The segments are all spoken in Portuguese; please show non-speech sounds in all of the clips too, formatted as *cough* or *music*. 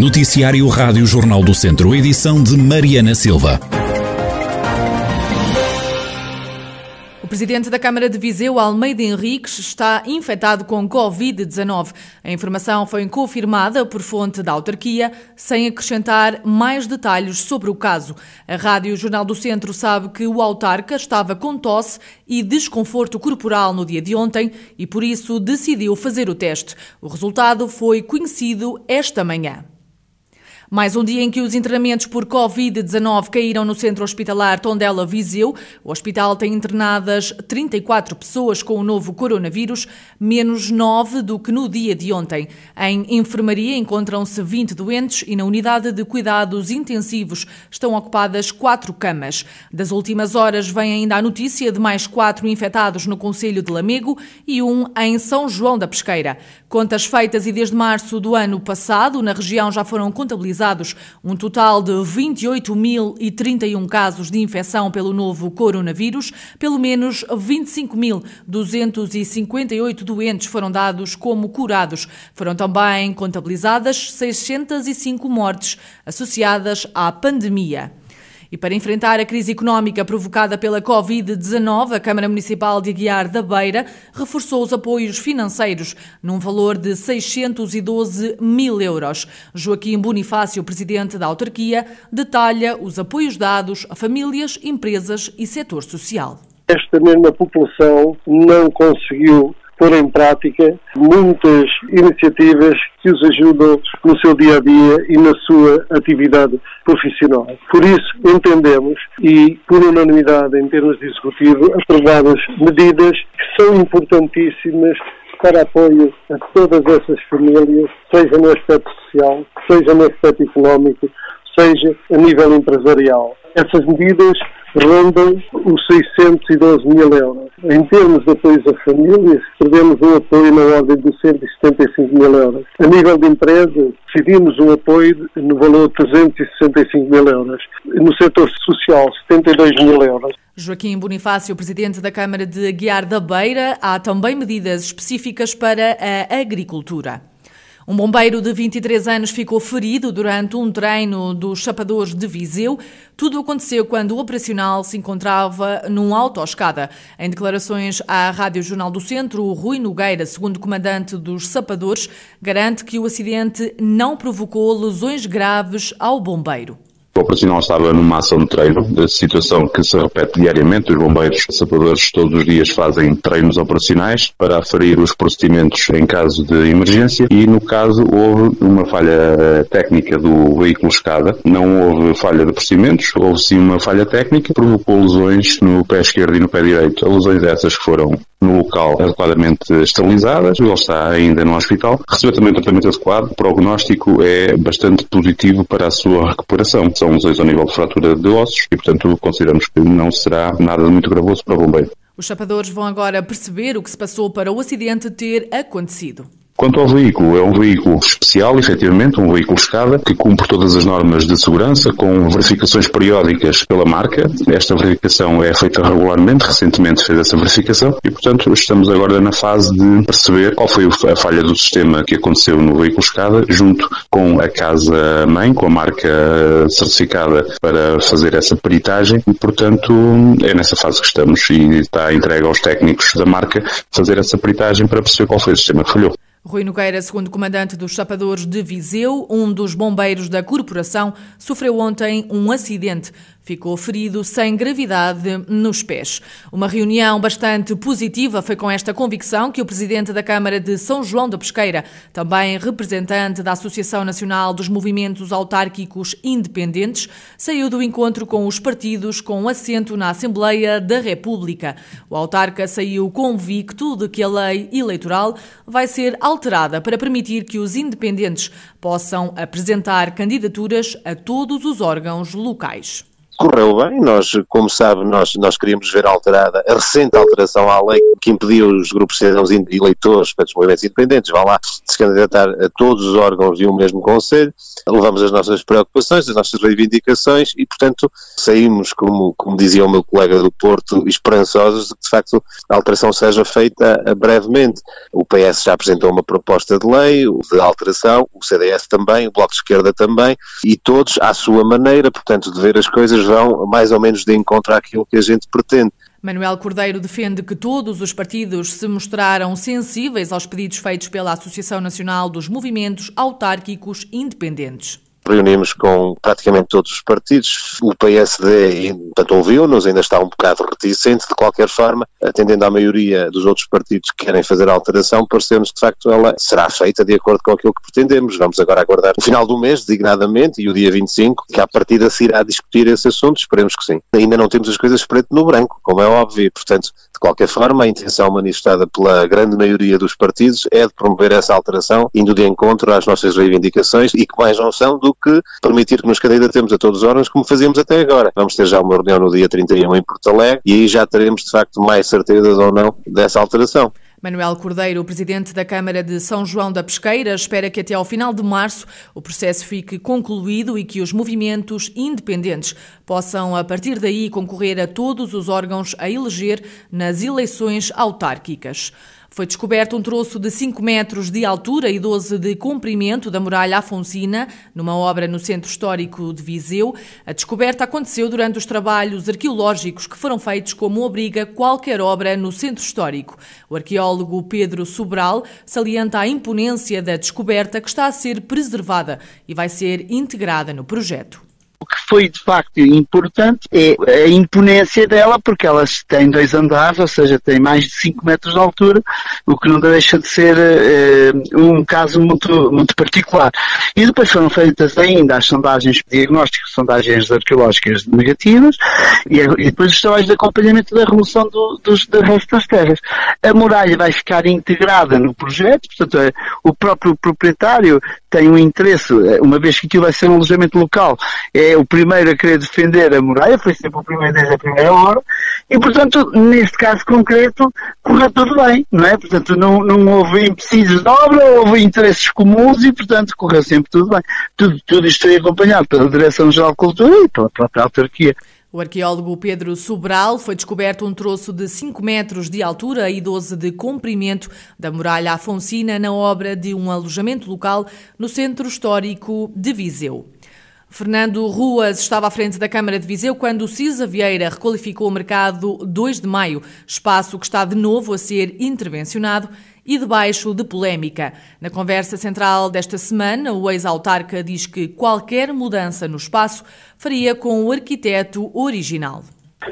Noticiário Rádio Jornal do Centro, edição de Mariana Silva. O presidente da Câmara de Viseu, Almeida Henriques, está infectado com Covid-19. A informação foi confirmada por fonte da autarquia, sem acrescentar mais detalhes sobre o caso. A Rádio Jornal do Centro sabe que o autarca estava com tosse e desconforto corporal no dia de ontem e, por isso, decidiu fazer o teste. O resultado foi conhecido esta manhã. Mais um dia em que os internamentos por Covid-19 caíram no centro hospitalar Tondela Viseu. O hospital tem internadas 34 pessoas com o novo coronavírus, menos 9 do que no dia de ontem. Em enfermaria encontram-se 20 doentes e na unidade de cuidados intensivos estão ocupadas 4 camas. Das últimas horas vem ainda a notícia de mais 4 infectados no Conselho de Lamego e um em São João da Pesqueira. Contas feitas e desde março do ano passado, na região já foram contabilizadas um total de 28.031 casos de infecção pelo novo coronavírus. Pelo menos 25.258 doentes foram dados como curados. Foram também contabilizadas 605 mortes associadas à pandemia. E para enfrentar a crise económica provocada pela Covid-19, a Câmara Municipal de Aguiar da Beira reforçou os apoios financeiros num valor de 612 mil euros. Joaquim Bonifácio, presidente da autarquia, detalha os apoios dados a famílias, empresas e setor social. Esta mesma população não conseguiu pôr em prática muitas iniciativas que os ajudam no seu dia a dia e na sua atividade profissional. Por isso, entendemos e, por unanimidade em termos de executivo, aprovadas medidas que são importantíssimas para apoio a todas essas famílias, seja no aspecto social, seja no aspecto económico, seja a nível empresarial. Essas medidas rondam os 612 mil euros. Em termos de apoios a famílias, prevemos um apoio na ordem dos 175 mil euros. A nível de empresas, decidimos um apoio no valor de 365 mil euros. No setor social, 72 mil euros. Joaquim Bonifácio, presidente da Câmara de Guiar da Beira, há também medidas específicas para a agricultura. Um bombeiro de 23 anos ficou ferido durante um treino dos chapadores de Viseu. Tudo aconteceu quando o operacional se encontrava num autoescada. Em declarações à Rádio Jornal do Centro, Rui Nogueira, segundo comandante dos sapadores, garante que o acidente não provocou lesões graves ao bombeiro. O operacional estava numa ação de treino, situação que se repete diariamente. Os bombeiros sapadores todos os dias fazem treinos operacionais para aferir os procedimentos em caso de emergência e, no caso, houve uma falha técnica do veículo escada. Não houve falha de procedimentos, houve sim uma falha técnica que provocou lesões no pé esquerdo e no pé direito. Lesões essas que foram no local adequadamente esterilizadas, ele está ainda no hospital. Recebeu também tratamento adequado. O prognóstico é bastante positivo para a sua recuperação. São lesões ao nível de fratura de ossos e, portanto, consideramos que não será nada muito gravoso para o bombeiro. Os chapadores vão agora perceber o que se passou para o acidente ter acontecido. Quanto ao veículo, é um veículo especial, efetivamente, um veículo escada, que cumpre todas as normas de segurança, com verificações periódicas pela marca. Esta verificação é feita regularmente, recentemente fez essa verificação, e portanto estamos agora na fase de perceber qual foi a falha do sistema que aconteceu no veículo escada, junto com a casa-mãe, com a marca certificada para fazer essa peritagem, e portanto é nessa fase que estamos, e está entregue aos técnicos da marca fazer essa peritagem para perceber qual foi o sistema que falhou. Rui Nogueira, segundo comandante dos Chapadores de Viseu, um dos bombeiros da corporação, sofreu ontem um acidente. Ficou ferido sem gravidade nos pés. Uma reunião bastante positiva foi com esta convicção que o presidente da Câmara de São João da Pesqueira, também representante da Associação Nacional dos Movimentos Autárquicos Independentes, saiu do encontro com os partidos com assento na Assembleia da República. O autarca saiu convicto de que a lei eleitoral vai ser alterada para permitir que os independentes possam apresentar candidaturas a todos os órgãos locais. correu bem. Nós, como sabe, nós, nós queríamos ver alterada a recente alteração à lei que impediu os grupos de cidadãos eleitores, os movimentos independentes, vão lá se candidatar a todos os órgãos de um mesmo Conselho. Levamos as nossas preocupações, as nossas reivindicações e, portanto, saímos, como, como dizia o meu colega do Porto, esperançosos de que, de facto, a alteração seja feita brevemente. O PS já apresentou uma proposta de lei de alteração, o CDS também, o Bloco de Esquerda também, e todos à sua maneira, portanto, de ver as coisas vão mais ou menos de encontro àquilo que a gente pretende. Manuel Cordeiro defende que todos os partidos se mostraram sensíveis aos pedidos feitos pela Associação Nacional dos Movimentos Autárquicos Independentes reunimos com praticamente todos os partidos. O PSD, portanto, ouviu-nos, ainda está um bocado reticente, de qualquer forma, atendendo à maioria dos outros partidos que querem fazer a alteração, parecemos que de facto ela será feita de acordo com aquilo que pretendemos. Vamos agora aguardar o final do mês, designadamente, e o dia 25, que à partida se irá discutir esse assunto, esperemos que sim. Ainda não temos as coisas preto no branco, como é óbvio, portanto, de qualquer forma, a intenção manifestada pela grande maioria dos partidos é de promover essa alteração, indo de encontro às nossas reivindicações e que mais não são do que permitir que nos candidatemos a todos os órgãos como fazíamos até agora. Vamos ter já uma reunião no dia 31 em Porto Alegre e aí já teremos de facto mais certezas ou não dessa alteração. Manuel Cordeiro, presidente da Câmara de São João da Pesqueira, espera que até ao final de março o processo fique concluído e que os movimentos independentes possam, a partir daí, concorrer a todos os órgãos a eleger nas eleições autárquicas. Foi descoberto um troço de 5 metros de altura e 12 de comprimento da muralha Afonsina, numa obra no Centro Histórico de Viseu. A descoberta aconteceu durante os trabalhos arqueológicos que foram feitos como obriga qualquer obra no Centro Histórico. O arqueólogo Pedro Sobral salienta a imponência da descoberta que está a ser preservada e vai ser integrada no projeto que foi de facto importante é a imponência dela, porque ela tem dois andares, ou seja, tem mais de 5 metros de altura, o que não deixa de ser uh, um caso muito, muito particular. E depois foram feitas ainda as sondagens diagnósticas, sondagens arqueológicas negativas, e, e depois os trabalhos de acompanhamento da remoção do, dos, do resto das terras. A muralha vai ficar integrada no projeto, portanto, é, o próprio proprietário tem um interesse, eh, uma vez que aquilo vai ser um alojamento local, é o primeiro a querer defender a muralha, foi sempre o primeiro desde a primeira hora, e portanto, neste caso concreto, correu tudo bem, não é? Portanto, não, não houve empecilhos de obra, houve interesses comuns e, portanto, correu sempre tudo bem. Tudo, tudo isto foi acompanhado pela Direção-Geral de Cultura e pela própria autarquia. O arqueólogo Pedro Sobral foi descoberto um troço de 5 metros de altura e 12 de comprimento da muralha afonsina na obra de um alojamento local no centro histórico de Viseu. Fernando Ruas estava à frente da Câmara de Viseu quando o Cisa Vieira requalificou o mercado 2 de maio, espaço que está de novo a ser intervencionado e debaixo de polémica. Na conversa central desta semana, o ex-autarca diz que qualquer mudança no espaço faria com o arquiteto original.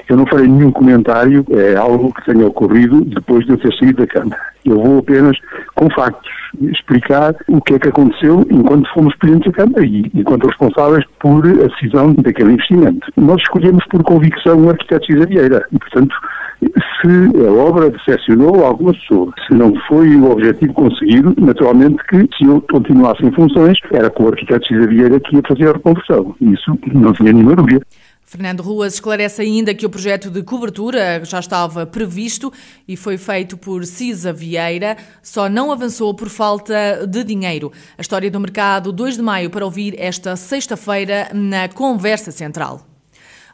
Eu não farei nenhum comentário, é algo que tenha ocorrido depois de eu ter saído da Câmara. Eu vou apenas, com factos, explicar o que é que aconteceu enquanto fomos presidentes da Câmara e enquanto responsáveis por a decisão daquele investimento. Nós escolhemos por convicção o arquiteto Cisa Vieira e, portanto, se a obra decepcionou alguma pessoa, se não foi o objetivo conseguido, naturalmente que se eu continuasse em funções, era com o arquiteto Cisa Vieira que ia fazer a reconversão. Isso não tinha nenhuma dúvida. Fernando Ruas esclarece ainda que o projeto de cobertura já estava previsto e foi feito por Cisa Vieira, só não avançou por falta de dinheiro. A história do mercado 2 de maio para ouvir esta sexta-feira na Conversa Central.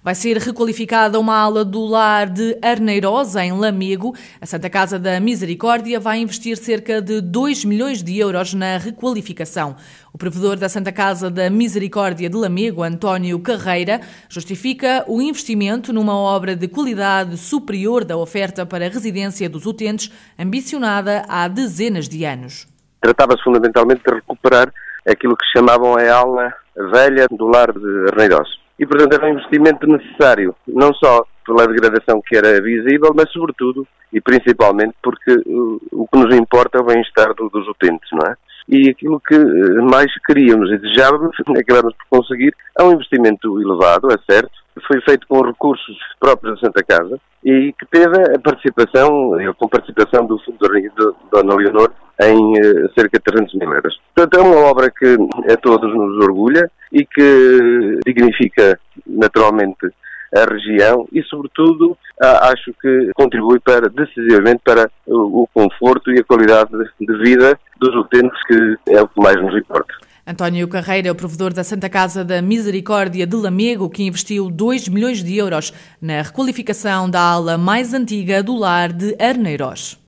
Vai ser requalificada uma ala do lar de Arneirosa, em Lamego. A Santa Casa da Misericórdia vai investir cerca de 2 milhões de euros na requalificação. O provedor da Santa Casa da Misericórdia de Lamego, António Carreira, justifica o investimento numa obra de qualidade superior da oferta para a residência dos utentes, ambicionada há dezenas de anos. Tratava-se fundamentalmente de recuperar aquilo que chamavam a ala velha do lar de Arneirosa e, portanto, era um investimento necessário, não só pela degradação que era visível, mas sobretudo e principalmente porque uh, o que nos importa é o bem-estar do, dos utentes, não é? E aquilo que uh, mais queríamos e desejávamos, *laughs* acabamos por conseguir, é um investimento elevado, é certo, foi feito com recursos próprios da Santa Casa e que teve a participação, com participação do Fundo de Dona Leonor, em uh, cerca de 300 mil euros. Portanto, é uma obra que a todos nos orgulha e que dignifica naturalmente a região e, sobretudo, acho que contribui para, decisivamente para o conforto e a qualidade de vida dos utentes, que é o que mais nos importa. António Carreira é o provedor da Santa Casa da Misericórdia de Lamego, que investiu 2 milhões de euros na requalificação da ala mais antiga do lar de Arneiros.